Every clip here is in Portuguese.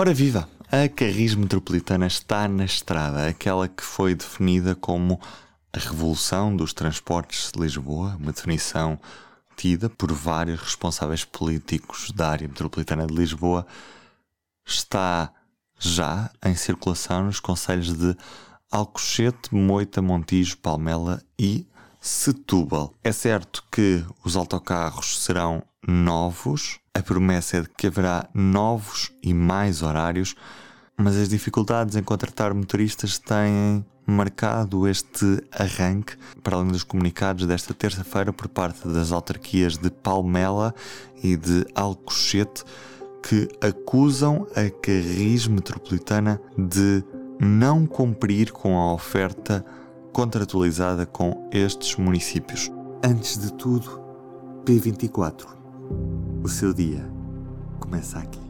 Ora viva! A Carris Metropolitana está na estrada, aquela que foi definida como a revolução dos transportes de Lisboa, uma definição tida por vários responsáveis políticos da área metropolitana de Lisboa, está já em circulação nos conselhos de Alcochete, Moita, Montijo, Palmela e Setúbal. É certo que os autocarros serão novos, a promessa é de que haverá novos e mais horários, mas as dificuldades em contratar motoristas têm marcado este arranque, para além dos comunicados desta terça-feira por parte das autarquias de Palmela e de Alcochete, que acusam a Carris Metropolitana de não cumprir com a oferta contratualizada com estes municípios. Antes de tudo, P24. O seu dia começa aqui.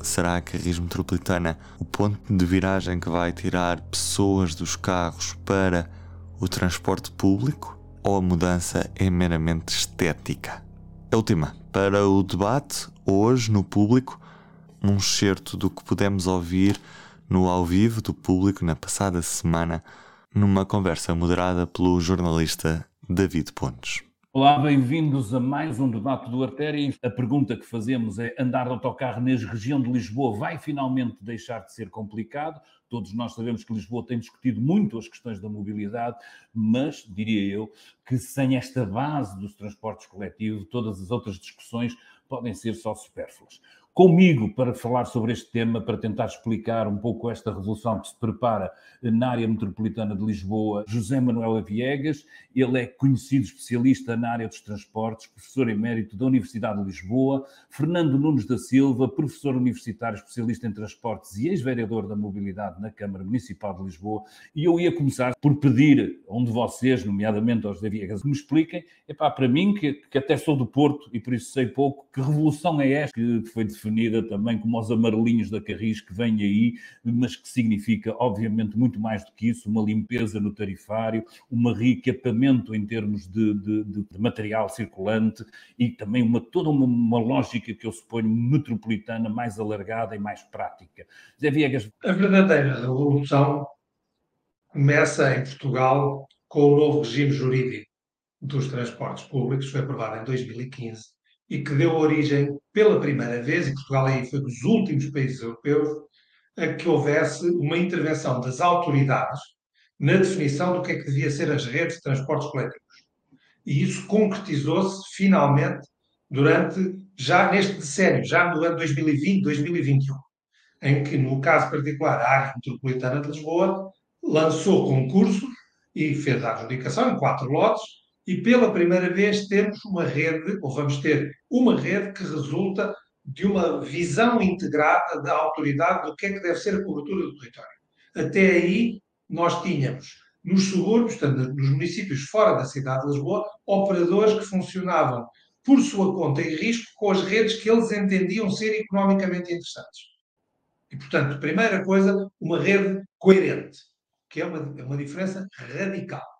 Será que a Ris Metropolitana o ponto de viragem que vai tirar pessoas dos carros para o transporte público? Ou a mudança é meramente estética? É o tema para o debate hoje no público, um excerto do que pudemos ouvir no ao vivo do público na passada semana numa conversa moderada pelo jornalista David Pontes. Olá, bem-vindos a mais um debate do Artéria. A pergunta que fazemos é: andar de autocarro na região de Lisboa vai finalmente deixar de ser complicado? Todos nós sabemos que Lisboa tem discutido muito as questões da mobilidade, mas diria eu que sem esta base dos transportes coletivos, todas as outras discussões podem ser só supérfluas comigo para falar sobre este tema, para tentar explicar um pouco esta revolução que se prepara na área metropolitana de Lisboa, José Manuel Viegas. Ele é conhecido especialista na área dos transportes, professor emérito da Universidade de Lisboa. Fernando Nunes da Silva, professor universitário especialista em transportes e ex-vereador da mobilidade na Câmara Municipal de Lisboa. E eu ia começar por pedir a um de vocês, nomeadamente aos José Viegas, que me expliquem, epá, para mim, que, que até sou do Porto e por isso sei pouco, que revolução é esta que foi definida definida também como os amarelinhos da Carris que vem aí, mas que significa, obviamente, muito mais do que isso, uma limpeza no tarifário, um reequipamento em termos de, de, de, material circulante e também uma, toda uma, uma, lógica que eu suponho metropolitana mais alargada e mais prática. Zé Viegas. A verdadeira revolução começa em Portugal com o novo regime jurídico dos transportes públicos, foi aprovado em 2015 e que deu origem, pela primeira vez, e Portugal aí foi dos últimos países europeus, a que houvesse uma intervenção das autoridades na definição do que é que devia ser as redes de transportes coletivos. E isso concretizou-se finalmente durante, já neste decênio, já no ano 2020, 2021, em que, no caso particular, a área metropolitana de Lisboa lançou concursos e fez a adjudicação em quatro lotes, e pela primeira vez temos uma rede, ou vamos ter uma rede que resulta de uma visão integrada da autoridade do que é que deve ser a cobertura do território. Até aí, nós tínhamos nos subúrbios, portanto, nos municípios fora da cidade de Lisboa, operadores que funcionavam por sua conta e risco com as redes que eles entendiam ser economicamente interessantes. E, portanto, primeira coisa, uma rede coerente, que é uma, é uma diferença radical.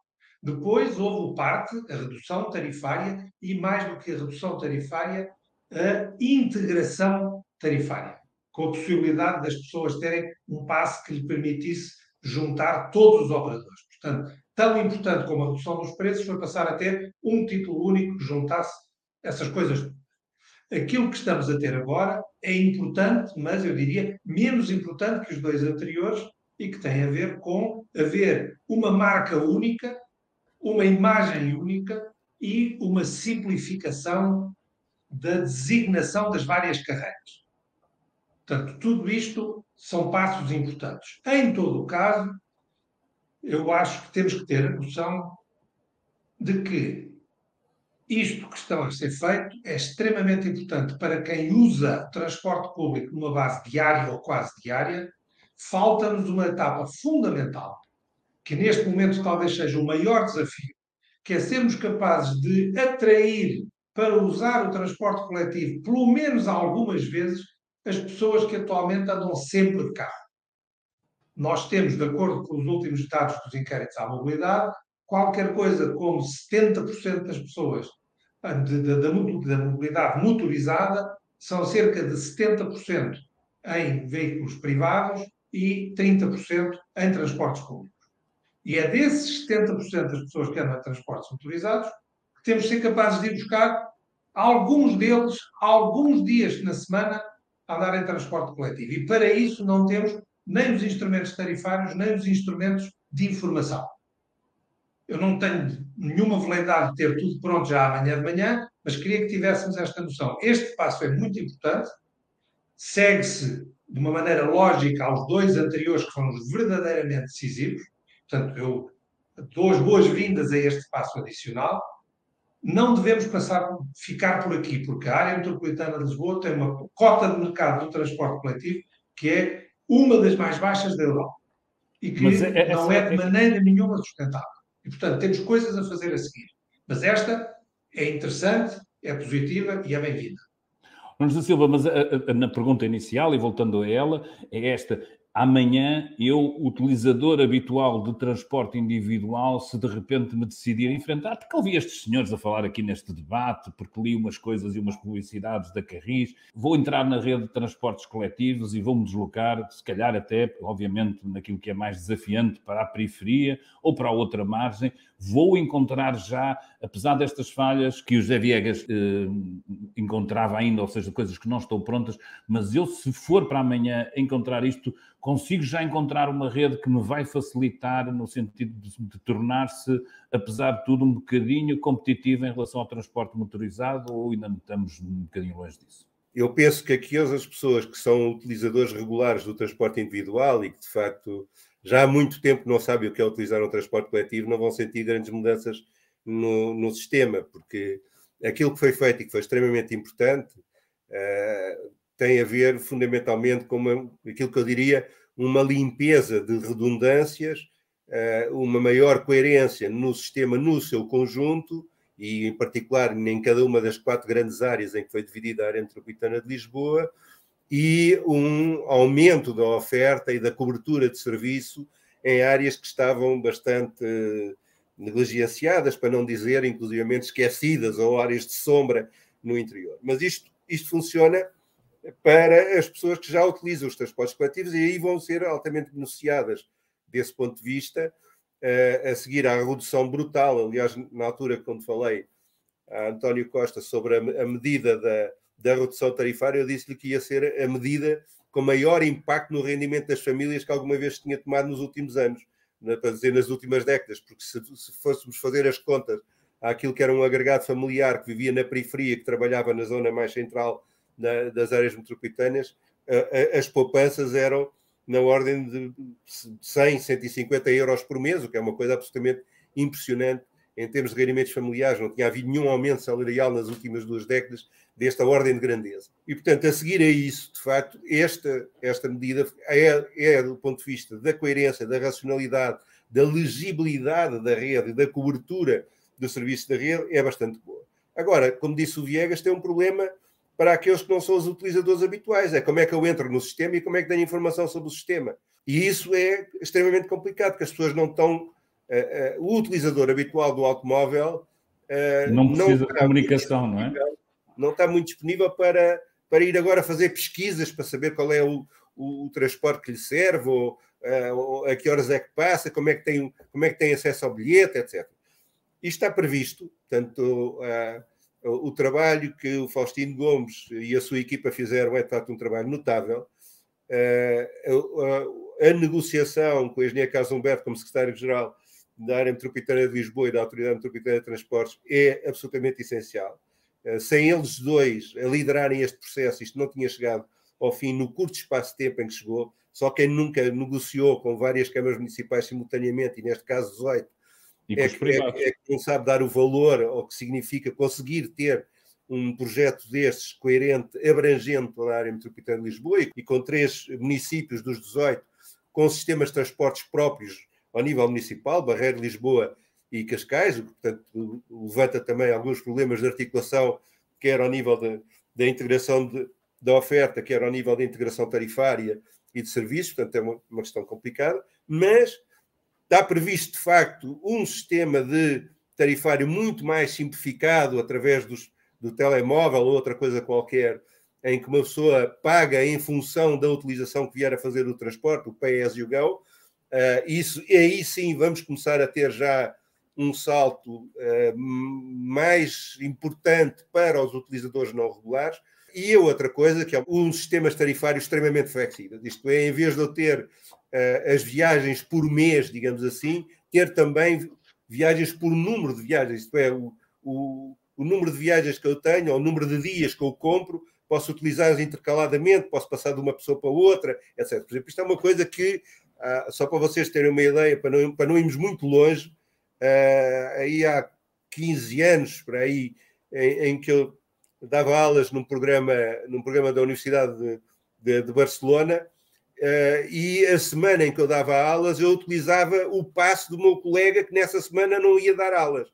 Depois houve o parte, a redução tarifária, e mais do que a redução tarifária, a integração tarifária, com a possibilidade das pessoas terem um passe que lhe permitisse juntar todos os operadores. Portanto, tão importante como a redução dos preços foi passar a ter um título único que juntasse essas coisas. Aquilo que estamos a ter agora é importante, mas eu diria menos importante que os dois anteriores e que tem a ver com haver uma marca única uma imagem única e uma simplificação da designação das várias carreiras. Portanto, tudo isto são passos importantes. Em todo o caso, eu acho que temos que ter a noção de que isto que está a ser feito é extremamente importante para quem usa transporte público numa base diária ou quase diária. Falta-nos uma etapa fundamental, que neste momento talvez seja o maior desafio, que é sermos capazes de atrair para usar o transporte coletivo, pelo menos algumas vezes, as pessoas que atualmente andam sempre de carro. Nós temos, de acordo com os últimos dados dos inquéritos à mobilidade, qualquer coisa como 70% das pessoas da, da, da mobilidade motorizada são cerca de 70% em veículos privados e 30% em transportes públicos. E é desses 70% das pessoas que andam em transportes motorizados que temos de ser capazes de ir buscar alguns deles, alguns dias na semana, a andar em transporte coletivo. E para isso não temos nem os instrumentos tarifários, nem os instrumentos de informação. Eu não tenho nenhuma veleidade de ter tudo pronto já amanhã de manhã, mas queria que tivéssemos esta noção. Este passo é muito importante, segue-se de uma maneira lógica aos dois anteriores que foram os verdadeiramente decisivos. Portanto, eu dou as boas-vindas a este passo adicional. Não devemos passar, ficar por aqui, porque a área metropolitana de Lisboa tem uma cota de mercado do transporte coletivo que é uma das mais baixas da Europa e que é, é, não é de maneira nenhuma sustentável. E, portanto, temos coisas a fazer a seguir. Mas esta é interessante, é positiva e é bem-vinda. Nunes Silva, mas a, a, na pergunta inicial, e voltando a ela, é esta: amanhã eu, utilizador habitual de transporte individual, se de repente me decidir enfrentar, porque ouvi estes senhores a falar aqui neste debate, porque li umas coisas e umas publicidades da Carris, vou entrar na rede de transportes coletivos e vou-me deslocar, se calhar até, obviamente, naquilo que é mais desafiante para a periferia ou para a outra margem, vou encontrar já, apesar destas falhas que o José Viegas eh, encontrava ainda, ou seja, coisas que não estão prontas, mas eu, se for para amanhã encontrar isto, consigo já encontrar uma rede que me vai facilitar no sentido de, de tornar-se, apesar de tudo, um bocadinho competitiva em relação ao transporte motorizado ou ainda estamos um bocadinho longe disso? Eu penso que aquelas pessoas que são utilizadores regulares do transporte individual e que de facto já há muito tempo não sabem o que é utilizar um transporte coletivo, não vão sentir grandes mudanças no, no sistema, porque aquilo que foi feito e que foi extremamente importante uh, tem a ver fundamentalmente com uma, aquilo que eu diria uma limpeza de redundâncias, uh, uma maior coerência no sistema no seu conjunto e em particular em cada uma das quatro grandes áreas em que foi dividida a área metropolitana de Lisboa, e um aumento da oferta e da cobertura de serviço em áreas que estavam bastante negligenciadas, para não dizer, inclusivamente, esquecidas ou áreas de sombra no interior. Mas isto, isto funciona para as pessoas que já utilizam os transportes coletivos e aí vão ser altamente beneficiadas desse ponto de vista, eh, a seguir à redução brutal. Aliás, na altura, quando falei a António Costa sobre a medida da, da redução tarifária, eu disse-lhe que ia ser a medida com maior impacto no rendimento das famílias que alguma vez tinha tomado nos últimos anos, para dizer nas últimas décadas, porque se, se fôssemos fazer as contas àquilo que era um agregado familiar que vivia na periferia, que trabalhava na zona mais central da, das áreas metropolitanas, as poupanças eram na ordem de 100, 150 euros por mês, o que é uma coisa absolutamente impressionante em termos de rendimentos familiares. Não tinha havido nenhum aumento salarial nas últimas duas décadas desta ordem de grandeza. E, portanto, a seguir a isso, de facto, esta, esta medida é, é, do ponto de vista da coerência, da racionalidade, da legibilidade da rede, da cobertura do serviço da rede, é bastante boa. Agora, como disse o Viegas, tem um problema para aqueles que não são os utilizadores habituais. É como é que eu entro no sistema e como é que tenho informação sobre o sistema. E isso é extremamente complicado, porque as pessoas não estão. Uh, uh, o utilizador habitual do automóvel. Uh, não precisa não de comunicação, não é? não está muito disponível para, para ir agora fazer pesquisas para saber qual é o, o, o transporte que lhe serve, ou, ou, a que horas é que passa, como é que tem, como é que tem acesso ao bilhete, etc. Isto está previsto, portanto, o, o trabalho que o Faustino Gomes e a sua equipa fizeram é, de facto, um trabalho notável. A, a, negociação com o engenheiro Carlos Humberto como secretário-geral da área metropolitana de Lisboa e da Autoridade Metropolitana de Transportes é absolutamente essencial. Eh, sem eles dois a liderarem este processo, isto não tinha chegado ao fim no curto espaço de tempo em que chegou. Só quem nunca negociou com várias câmaras municipais simultaneamente, e neste caso 18, é que, é, é, que não sabe dar o valor ao que significa conseguir ter um projeto destes coerente, abrangente toda a área metropolitana de Lisboa e com três municípios dos 18 com sistemas de transportes próprios ao nível municipal, Barreiro, Lisboa e Cascais, o que, portanto, levanta também alguns problemas de articulação, quer ao nível da integração de, da oferta, quer ao nível da integração tarifária e de serviços, portanto, é uma, uma questão complicada, mas está previsto, de facto, um sistema de tarifário muito mais simplificado através dos, do telemóvel ou outra coisa qualquer, em que uma pessoa paga em função da utilização que vier a fazer o transporte, o pay as you go. Uh, isso, e aí sim vamos começar a ter já um salto uh, mais importante para os utilizadores não regulares. E outra coisa, que é um sistema tarifário extremamente flexível. Isto é, em vez de eu ter uh, as viagens por mês, digamos assim, ter também viagens por número de viagens. Isto é, o, o, o número de viagens que eu tenho, ou o número de dias que eu compro, posso utilizá-los intercaladamente, posso passar de uma pessoa para outra, etc. Por exemplo, isto é uma coisa que, ah, só para vocês terem uma ideia, para não, para não irmos muito longe, ah, aí há 15 anos, por aí, em, em, que eu dava aulas num programa, num programa da Universidade de, de, de Barcelona, Uh, e a semana em que eu dava aulas, eu utilizava o passe do meu colega que nessa semana não ia dar aulas.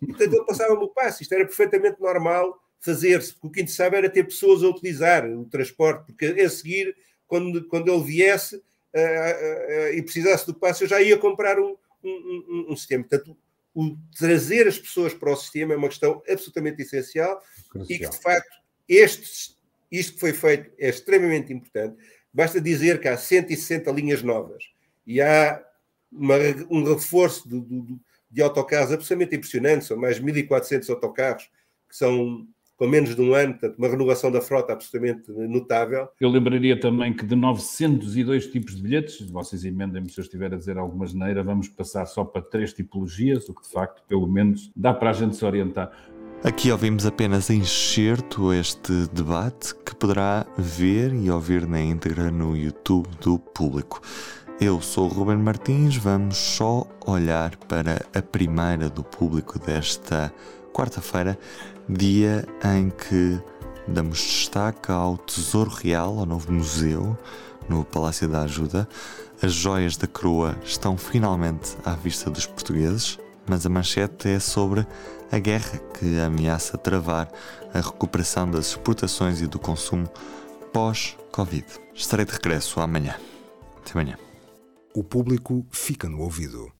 Portanto, ele passava-me o passe. Isto era perfeitamente normal fazer-se, porque o que interessava era ter pessoas a utilizar o transporte, porque a seguir, quando, quando ele viesse uh, uh, e precisasse do passe, eu já ia comprar um, um, um, um sistema. Portanto, o trazer as pessoas para o sistema é uma questão absolutamente essencial Crucial. e que, de facto, este, isto que foi feito é extremamente importante. Basta dizer que há 160 linhas novas e há uma, um reforço do, do, de autocarros absolutamente impressionante. São mais 1.400 autocarros que são com menos de um ano, portanto, uma renovação da frota absolutamente notável. Eu lembraria também que de 902 tipos de bilhetes, vocês emendem-me se eu estiver a dizer alguma geneira, vamos passar só para três tipologias, o que de facto, pelo menos, dá para a gente se orientar. Aqui ouvimos apenas enxerto este debate que poderá ver e ouvir na íntegra no YouTube do público. Eu sou o Ruben Martins, vamos só olhar para a primeira do público desta quarta-feira, dia em que damos destaque ao Tesouro Real, ao novo museu no Palácio da Ajuda. As joias da coroa estão finalmente à vista dos portugueses, mas a manchete é sobre a guerra que ameaça travar a recuperação das exportações e do consumo pós-Covid. Estarei de regresso amanhã. Até amanhã. O público fica no ouvido.